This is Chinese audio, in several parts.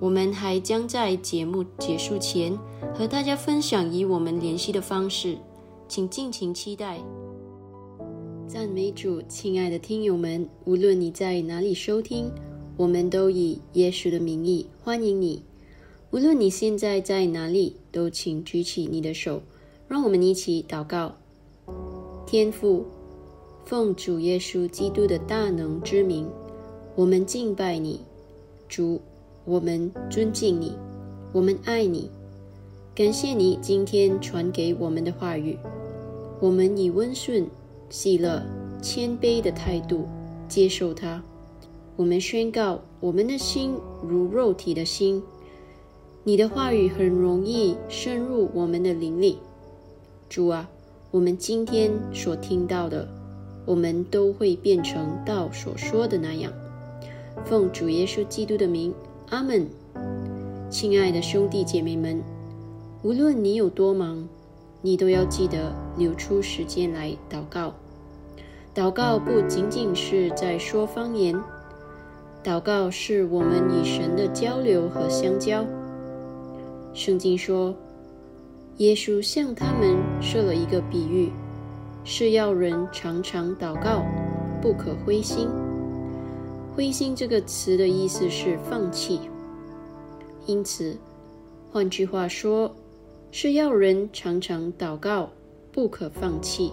我们还将在节目结束前和大家分享以我们联系的方式，请尽情期待。赞美主，亲爱的听友们，无论你在哪里收听，我们都以耶稣的名义欢迎你。无论你现在在哪里，都请举起你的手，让我们一起祷告。天父，奉主耶稣基督的大能之名，我们敬拜你，主。我们尊敬你，我们爱你，感谢你今天传给我们的话语，我们以温顺、喜乐、谦卑的态度接受它。我们宣告，我们的心如肉体的心。你的话语很容易深入我们的灵里。主啊，我们今天所听到的，我们都会变成道所说的那样。奉主耶稣基督的名，阿门。亲爱的兄弟姐妹们。无论你有多忙，你都要记得留出时间来祷告。祷告不仅仅是在说方言，祷告是我们与神的交流和相交。圣经说，耶稣向他们设了一个比喻，是要人常常祷告，不可灰心。灰心这个词的意思是放弃，因此，换句话说。是要人常常祷告，不可放弃。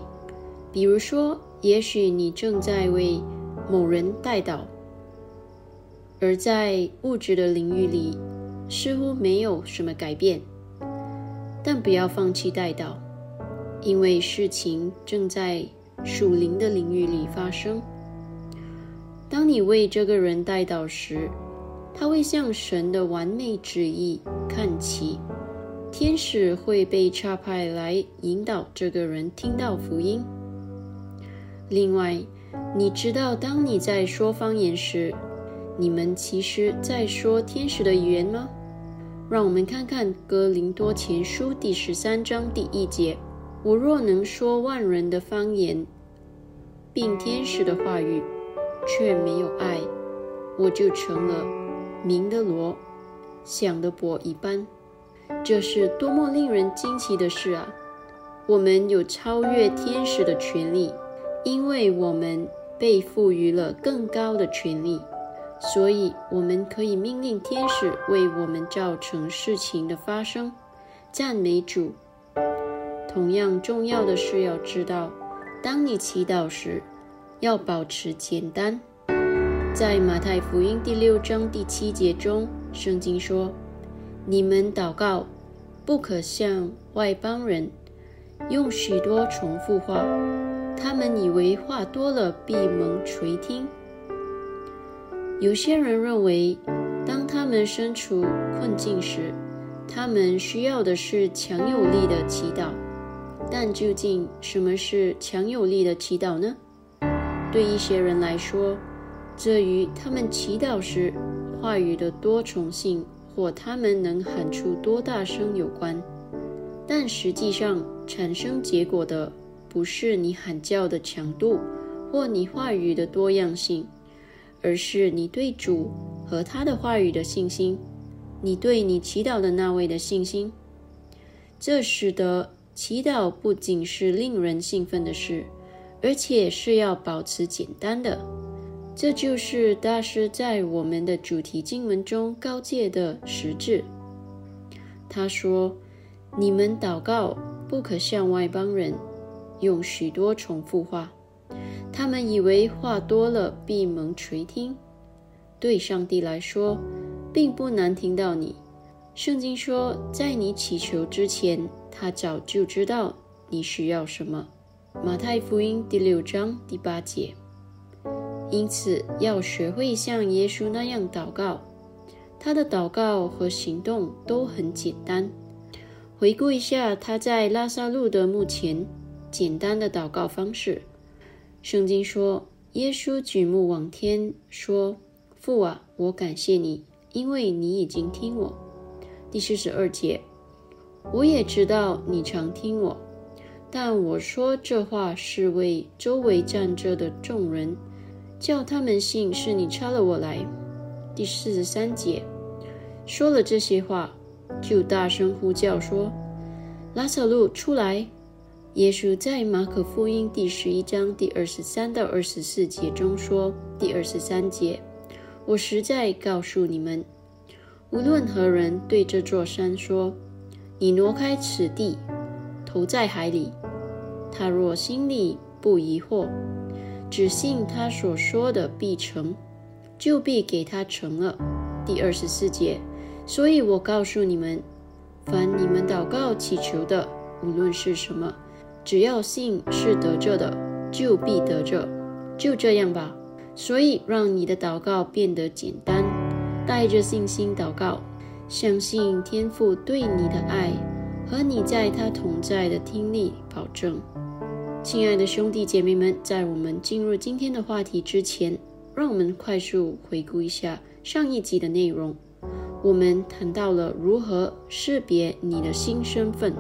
比如说，也许你正在为某人代祷，而在物质的领域里似乎没有什么改变，但不要放弃代祷，因为事情正在属灵的领域里发生。当你为这个人代祷时，他会向神的完美旨意看齐。天使会被差派来引导这个人听到福音。另外，你知道，当你在说方言时，你们其实在说天使的语言吗？让我们看看《哥林多前书》第十三章第一节：“我若能说万人的方言，并天使的话语，却没有爱，我就成了明的罗，响的钹一般。”这是多么令人惊奇的事啊！我们有超越天使的权利，因为我们被赋予了更高的权利，所以我们可以命令天使为我们造成事情的发生。赞美主！同样重要的是要知道，当你祈祷时，要保持简单。在马太福音第六章第七节中，圣经说。你们祷告，不可向外邦人用许多重复话，他们以为话多了必蒙垂听。有些人认为，当他们身处困境时，他们需要的是强有力的祈祷。但究竟什么是强有力的祈祷呢？对一些人来说，这与他们祈祷时话语的多重性。或他们能喊出多大声有关，但实际上产生结果的不是你喊叫的强度，或你话语的多样性，而是你对主和他的话语的信心，你对你祈祷的那位的信心。这使得祈祷不仅是令人兴奋的事，而且是要保持简单的。这就是大师在我们的主题经文中告诫的实质。他说：“你们祷告不可向外邦人用许多重复话，他们以为话多了闭门垂听。对上帝来说，并不难听到你。圣经说，在你祈求之前，他早就知道你需要什么。”马太福音第六章第八节。因此，要学会像耶稣那样祷告。他的祷告和行动都很简单。回顾一下他在拉萨路的墓前简单的祷告方式。圣经说，耶稣举目望天，说：“父啊，我感谢你，因为你已经听我。”第四十二节，我也知道你常听我，但我说这话是为周围站着的众人。叫他们信是你差了我来。第四十三节，说了这些话，就大声呼叫说：“拉萨路出来！”耶稣在马可福音第十一章第二十三到二十四节中说：“第二十三节，我实在告诉你们，无论何人对这座山说：‘你挪开此地，投在海里’，他若心里不疑惑。”只信他所说的必成，就必给他成了。第二十四节，所以我告诉你们，凡你们祷告祈求的，无论是什么，只要信是得着的，就必得着。就这样吧。所以，让你的祷告变得简单，带着信心祷告，相信天父对你的爱和你在他同在的听力保证。亲爱的兄弟姐妹们，在我们进入今天的话题之前，让我们快速回顾一下上一集的内容。我们谈到了如何识别你的新身份。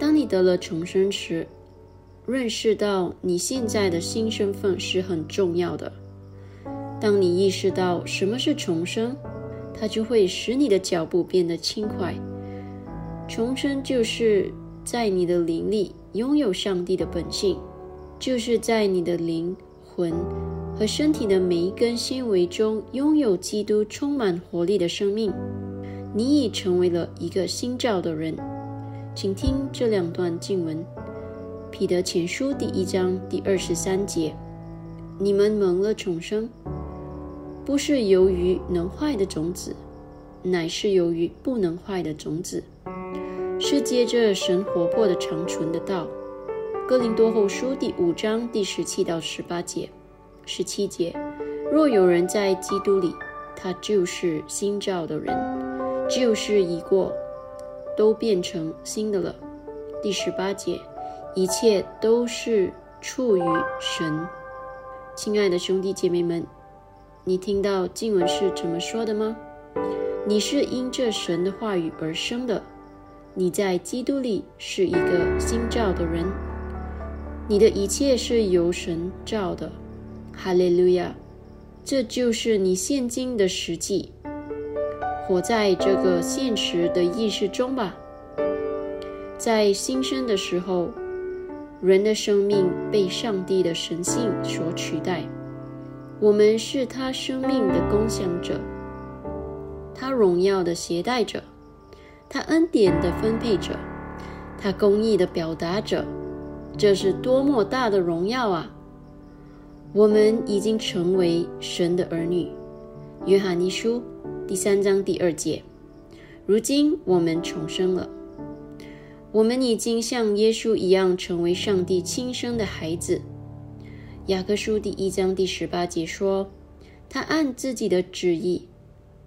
当你得了重生时，认识到你现在的新身份是很重要的。当你意识到什么是重生，它就会使你的脚步变得轻快。重生就是在你的灵力拥有上帝的本性，就是在你的灵魂和身体的每一根纤维中拥有基督充满活力的生命。你已成为了一个新造的人。请听这两段经文：彼得前书第一章第二十三节，你们蒙了重生。不是由于能坏的种子，乃是由于不能坏的种子，是接着神活泼的长存的道。哥林多后书第五章第十七到十八节，十七节：若有人在基督里，他就是新造的人，旧事已过，都变成新的了。第十八节：一切都是出于神。亲爱的兄弟姐妹们。你听到经文是怎么说的吗？你是因这神的话语而生的，你在基督里是一个新造的人，你的一切是由神造的。哈利路亚！这就是你现今的实际，活在这个现实的意识中吧。在新生的时候，人的生命被上帝的神性所取代。我们是他生命的共享者，他荣耀的携带者，他恩典的分配者，他公义的表达者。这是多么大的荣耀啊！我们已经成为神的儿女。约翰一书第三章第二节。如今我们重生了，我们已经像耶稣一样成为上帝亲生的孩子。雅各书第一章第十八节说：“他按自己的旨意，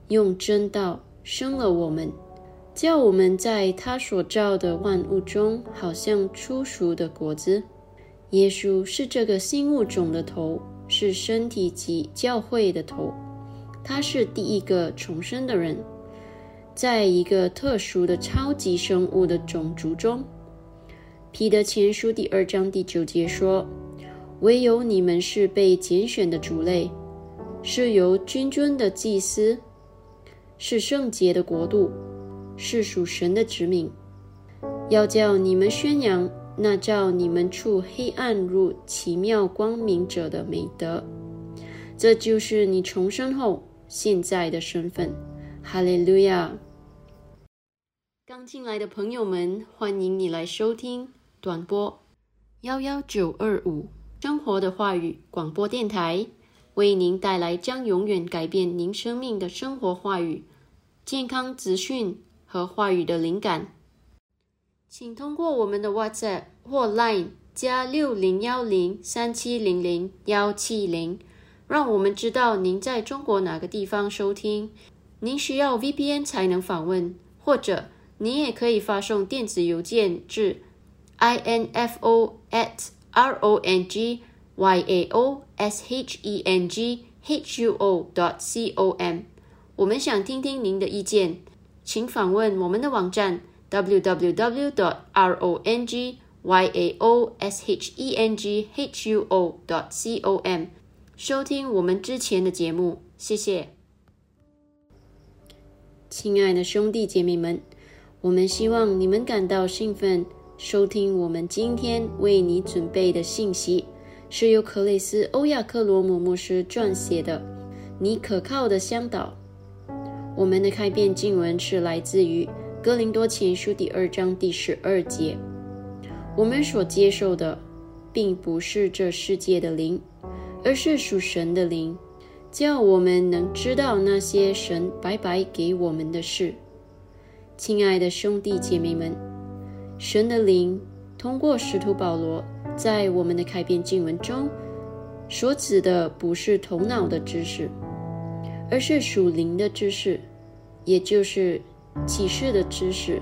用真道生了我们，叫我们在他所造的万物中，好像初熟的果子。耶稣是这个新物种的头，是身体及教会的头。他是第一个重生的人，在一个特殊的超级生物的种族中。”彼得前书第二章第九节说。唯有你们是被拣选的族类，是由君尊的祭司，是圣洁的国度，是属神的指民。要叫你们宣扬那照你们处黑暗入奇妙光明者的美德。这就是你重生后现在的身份。哈利路亚！刚进来的朋友们，欢迎你来收听短波幺幺九二五。生活的话语广播电台为您带来将永远改变您生命的生活话语、健康资讯和话语的灵感。请通过我们的 WhatsApp 或 Line 加六零幺零三七零零幺七零，让我们知道您在中国哪个地方收听。您需要 VPN 才能访问，或者您也可以发送电子邮件至 info at r o n g y a o s h e n g h u o dot c o m，我们想听听您的意见，请访问我们的网站 w w w dot r o n g y a o s h e n g h u o dot c o m，收听我们之前的节目，谢谢。亲爱的兄弟姐妹们，我们希望你们感到兴奋。收听我们今天为你准备的信息，是由克雷斯·欧亚克罗姆牧师撰写的《你可靠的向导》。我们的开篇经文是来自于《哥林多前书》第二章第十二节。我们所接受的，并不是这世界的灵，而是属神的灵，叫我们能知道那些神白白给我们的事。亲爱的兄弟姐妹们，神的灵通过使徒保罗在我们的开篇经文中所指的，不是头脑的知识，而是属灵的知识，也就是启示的知识。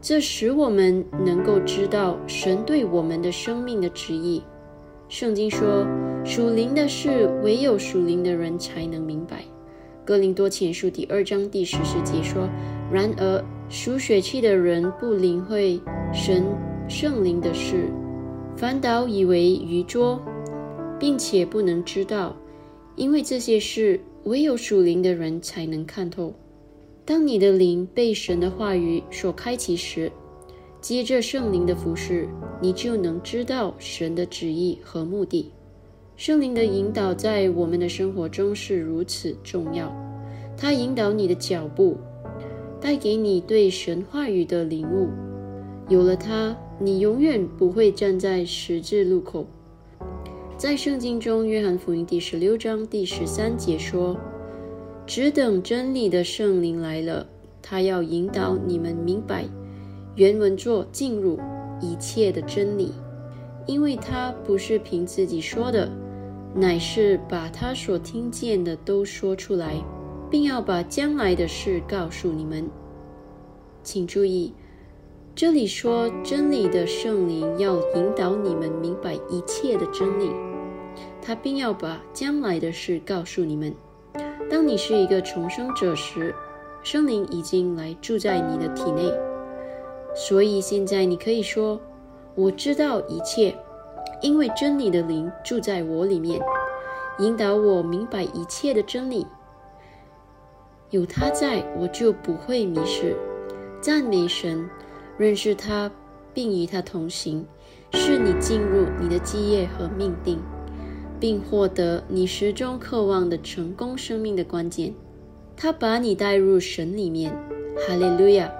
这使我们能够知道神对我们的生命的旨意。圣经说，属灵的事唯有属灵的人才能明白。哥林多前书第二章第十四节说：“然而属血气的人不领会神圣灵的事，反倒以为愚拙，并且不能知道，因为这些事唯有属灵的人才能看透。”当你的灵被神的话语所开启时，接着圣灵的服侍，你就能知道神的旨意和目的。圣灵的引导在我们的生活中是如此重要，它引导你的脚步，带给你对神话语的领悟。有了它，你永远不会站在十字路口。在圣经中，约翰福音第十六章第十三节说。只等真理的圣灵来了，他要引导你们明白。原文作进入一切的真理，因为他不是凭自己说的，乃是把他所听见的都说出来，并要把将来的事告诉你们。请注意，这里说真理的圣灵要引导你们明白一切的真理，他并要把将来的事告诉你们。当你是一个重生者时，圣灵已经来住在你的体内，所以现在你可以说：“我知道一切，因为真理的灵住在我里面，引导我明白一切的真理。有他在，我就不会迷失。赞美神，认识他，并与他同行，是你进入你的基业和命定。”并获得你始终渴望的成功生命的关键，他把你带入神里面，哈利路亚！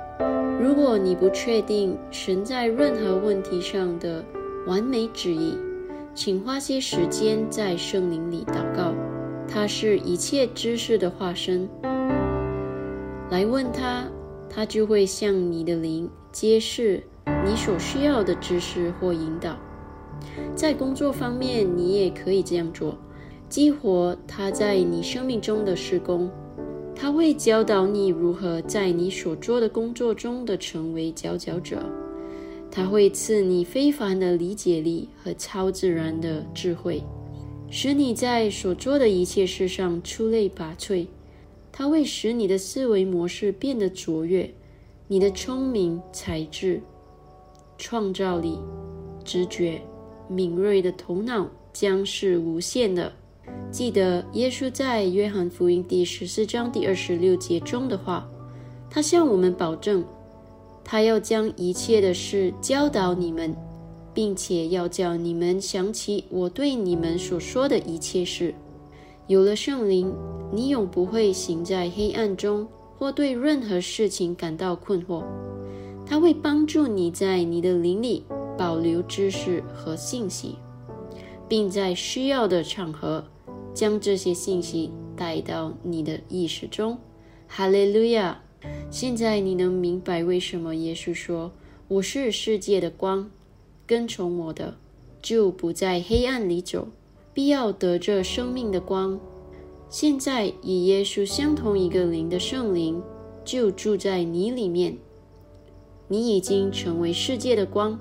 如果你不确定神在任何问题上的完美旨意，请花些时间在圣灵里祷告。他是一切知识的化身，来问他，他就会向你的灵揭示你所需要的知识或引导。在工作方面，你也可以这样做，激活他在你生命中的施工。他会教导你如何在你所做的工作中的成为佼佼者。他会赐你非凡的理解力和超自然的智慧，使你在所做的一切事上出类拔萃。他会使你的思维模式变得卓越，你的聪明才智、创造力、直觉。敏锐的头脑将是无限的。记得耶稣在约翰福音第十四章第二十六节中的话，他向我们保证，他要将一切的事教导你们，并且要叫你们想起我对你们所说的一切事。有了圣灵，你永不会行在黑暗中，或对任何事情感到困惑。他会帮助你在你的灵里。保留知识和信息，并在需要的场合将这些信息带到你的意识中。哈利路亚！现在你能明白为什么耶稣说：“我是世界的光，跟从我的就不在黑暗里走，必要得着生命的光。”现在与耶稣相同一个灵的圣灵就住在你里面，你已经成为世界的光。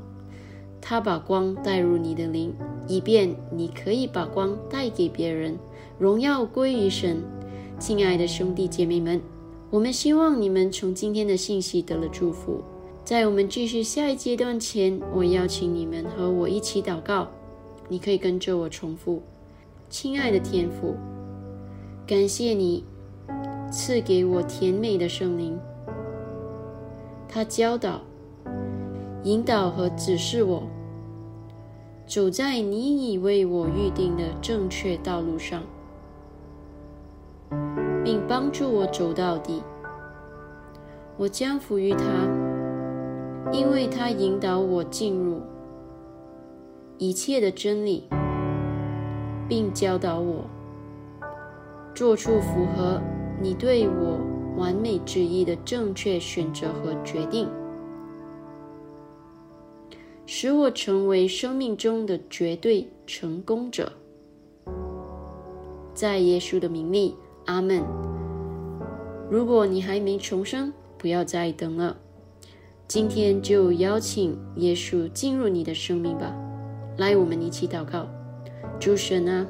他把光带入你的灵，以便你可以把光带给别人，荣耀归于神。亲爱的兄弟姐妹们，我们希望你们从今天的信息得了祝福。在我们继续下一阶段前，我邀请你们和我一起祷告。你可以跟着我重复：亲爱的天父，感谢你赐给我甜美的圣灵，他教导。引导和指示我走在你已为我预定的正确道路上，并帮助我走到底。我将服于他，因为他引导我进入一切的真理，并教导我做出符合你对我完美旨意的正确选择和决定，使我成为生命中的绝对成功者。在耶稣的名里，阿门。如果你还没重生，不要再等了，今天就邀请耶稣进入你的生命吧。来，我们一起祷告。主神啊，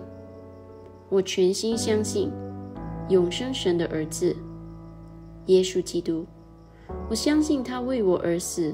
我全心相信永生神的儿子耶稣基督，我相信他为我而死，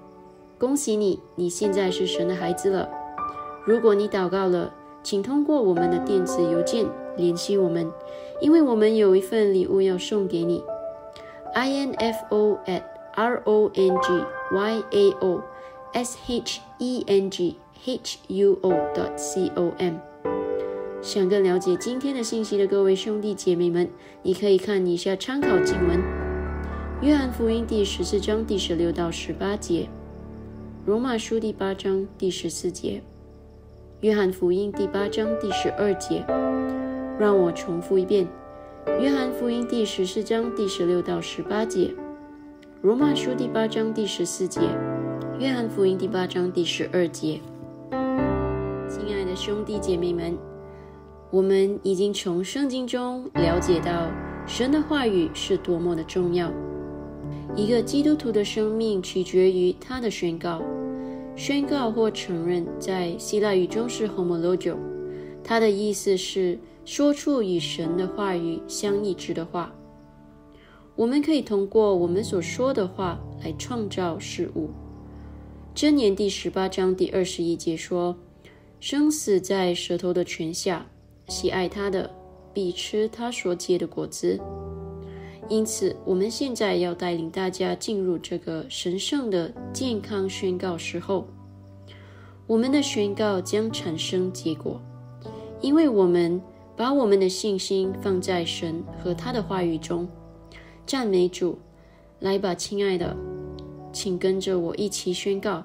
恭喜你，你现在是神的孩子了。如果你祷告了，请通过我们的电子邮件联系我们，因为我们有一份礼物要送给你。info at r o n g y a o s h e n g h u o dot c o m。想更了解今天的信息的各位兄弟姐妹们，你可以看以下参考经文：约翰福音第十四章第十六到十八节，罗马书第八章第十四节。约翰福音第八章第十二节，让我重复一遍：约翰福音第十四章第十六到十八节，罗马书第八章第十四节，约翰福音第八章第十二节。亲爱的兄弟姐妹们，我们已经从圣经中了解到神的话语是多么的重要。一个基督徒的生命取决于他的宣告。宣告或承认，在希腊语中是 homologio，它的意思是说出与神的话语相一致的话。我们可以通过我们所说的话来创造事物。箴言第十八章第二十一节说：“生死在舌头的泉下，喜爱他的必吃他所结的果子。”因此，我们现在要带领大家进入这个神圣的健康宣告时候。我们的宣告将产生结果，因为我们把我们的信心放在神和他的话语中。赞美主！来吧，亲爱的，请跟着我一起宣告。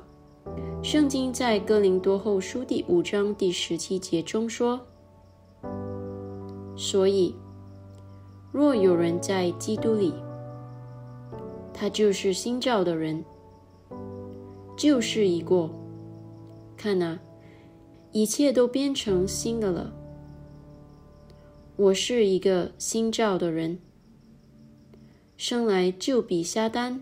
圣经在哥林多后书第五章第十七节中说：“所以。”若有人在基督里，他就是新造的人，旧事已过，看呐，一切都变成新的了。我是一个新造的人，生来就比撒旦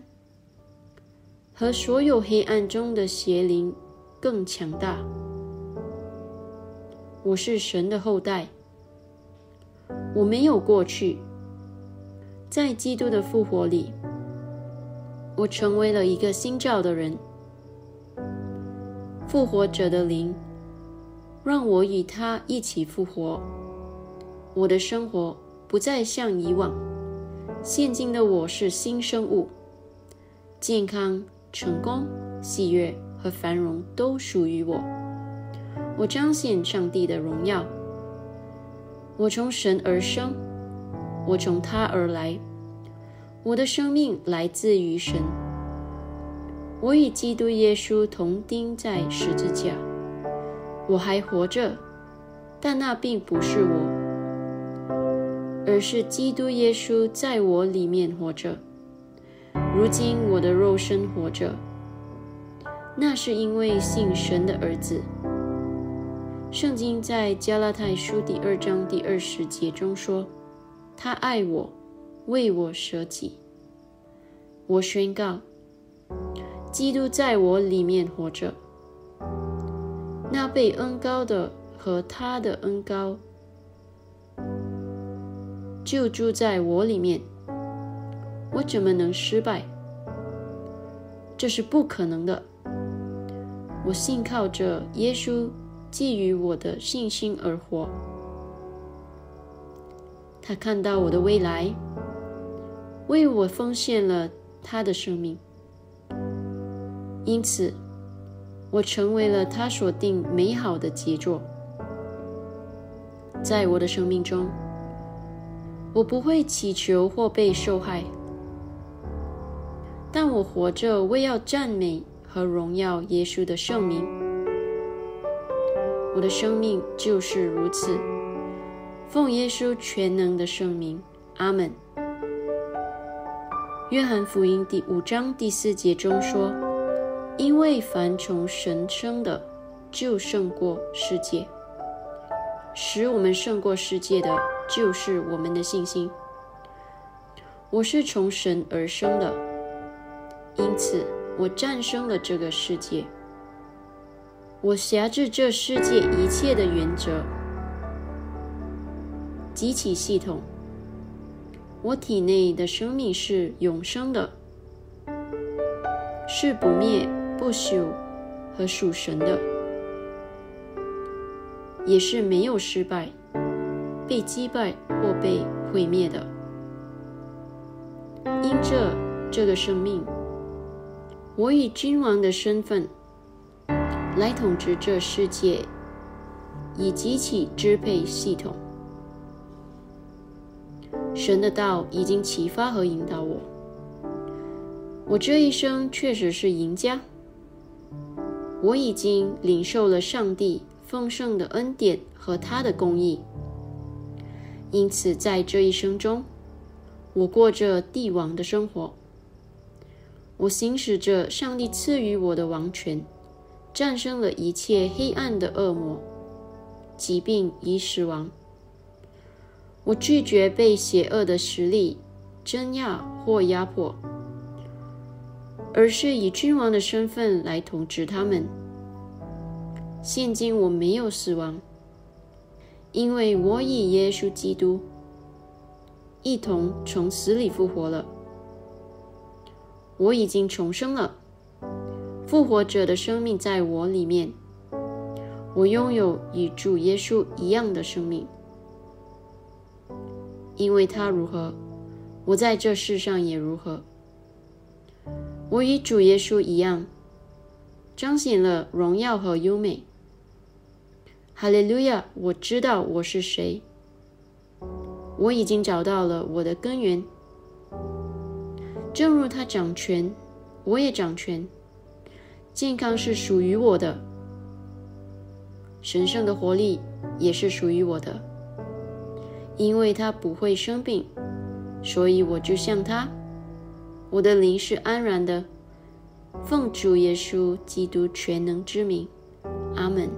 和所有黑暗中的邪灵更强大。我是神的后代，我没有过去。在基督的复活里，我成为了一个新造的人。复活者的灵让我与他一起复活。我的生活不再像以往。现今的我是新生物，健康、成功、喜悦和繁荣都属于我。我彰显上帝的荣耀。我从神而生。我从他而来，我的生命来自于神。我与基督耶稣同钉在十字架，我还活着，但那并不是我，而是基督耶稣在我里面活着。如今我的肉身活着，那是因为信神的儿子。圣经在加拉太书第二章第二十节中说。他爱我，为我舍己。我宣告，基督在我里面活着。那被恩高的和他的恩高就住在我里面。我怎么能失败？这是不可能的。我信靠着耶稣寄予我的信心而活。他看到我的未来，为我奉献了他的生命，因此我成为了他所定美好的杰作。在我的生命中，我不会祈求或被受害，但我活着为要赞美和荣耀耶稣的圣名。我的生命就是如此，奉耶稣全能的圣名，阿门。约翰福音第五章第四节中说：“因为凡从神生的，就胜过世界。使我们胜过世界的，就是我们的信心。我是从神而生的，因此我战胜了这个世界。我辖制这世界一切的原则，机器系统。”我体内的生命是永生的，是不灭、不朽和属神的，也是没有失败、被击败或被毁灭的。因这这个生命，我以君王的身份来统治这世界，以机器支配系统。神的道已经启发和引导我，我这一生确实是赢家。我已经领受了上帝丰盛的恩典和他的公义，因此在这一生中，我过着帝王的生活。我行使着上帝赐予我的王权，战胜了一切黑暗的恶魔、疾病与死亡。我拒绝被邪恶的实力镇压或压迫，而是以君王的身份来统治他们。现今我没有死亡，因为我以耶稣基督一同从死里复活了。我已经重生了，复活者的生命在我里面。我拥有与主耶稣一样的生命。因为他如何，我在这世上也如何。我与主耶稣一样，彰显了荣耀和优美。哈利路亚！我知道我是谁，我已经找到了我的根源。正如他掌权，我也掌权。健康是属于我的，神圣的活力也是属于我的。因为他不会生病，所以我就像他。我的灵是安然的。奉主耶稣基督全能之名，阿门。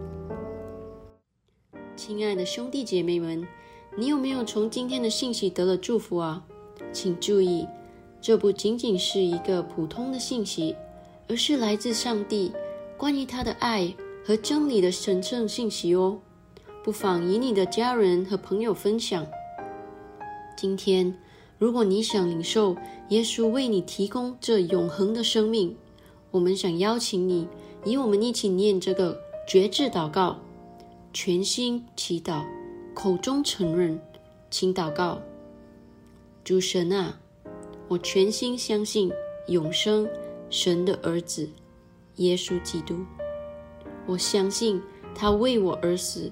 亲爱的兄弟姐妹们，你有没有从今天的信息得了祝福啊？请注意，这不仅仅是一个普通的信息，而是来自上帝关于他的爱和真理的神圣信息哦。不妨与你的家人和朋友分享。今天，如果你想领受耶稣为你提供这永恒的生命，我们想邀请你与我们一起念这个绝志祷告，全心祈祷，口中承认，请祷告：主神啊，我全心相信永生神的儿子耶稣基督，我相信他为我而死。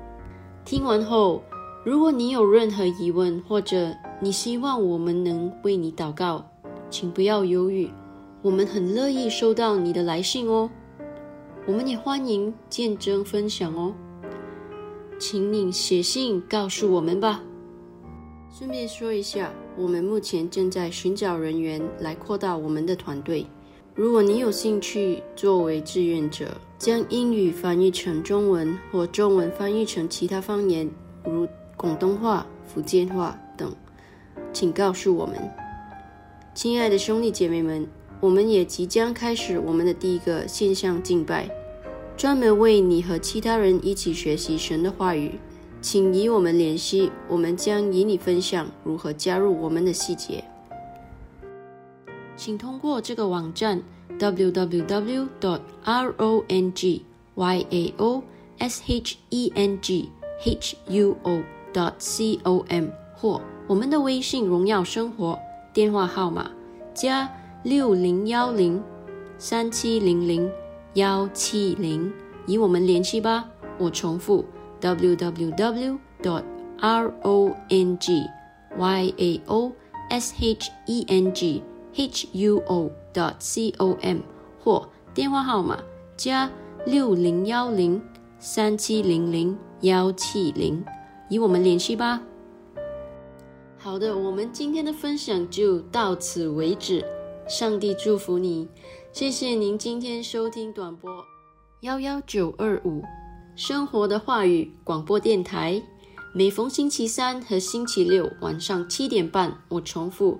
听完后，如果你有任何疑问，或者你希望我们能为你祷告，请不要犹豫，我们很乐意收到你的来信哦。我们也欢迎见证分享哦，请你写信告诉我们吧。顺便说一下，我们目前正在寻找人员来扩大我们的团队。如果你有兴趣作为志愿者，将英语翻译成中文或中文翻译成其他方言，如广东话、福建话等，请告诉我们。亲爱的兄弟姐妹们，我们也即将开始我们的第一个线上敬拜，专门为你和其他人一起学习神的话语。请与我们联系，我们将与你分享如何加入我们的细节。请通过这个网站 w w w dot r o n g y a o s h e n g h u o dot c o m 或我们的微信“荣耀生活”电话号码加六零幺零三七零零幺七零，与我们联系吧。我重复 w w w dot r o n g y a o s h e n g。H u o. dot c o m 或电话号码加六零幺零三七零零幺七零，与我们联系吧。好的，我们今天的分享就到此为止。上帝祝福你，谢谢您今天收听短波幺幺九二五。生活的话语广播电台，每逢星期三和星期六晚上七点半，我重复，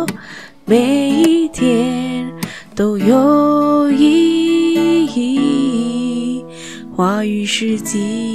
每一天都有意义。话语世纪。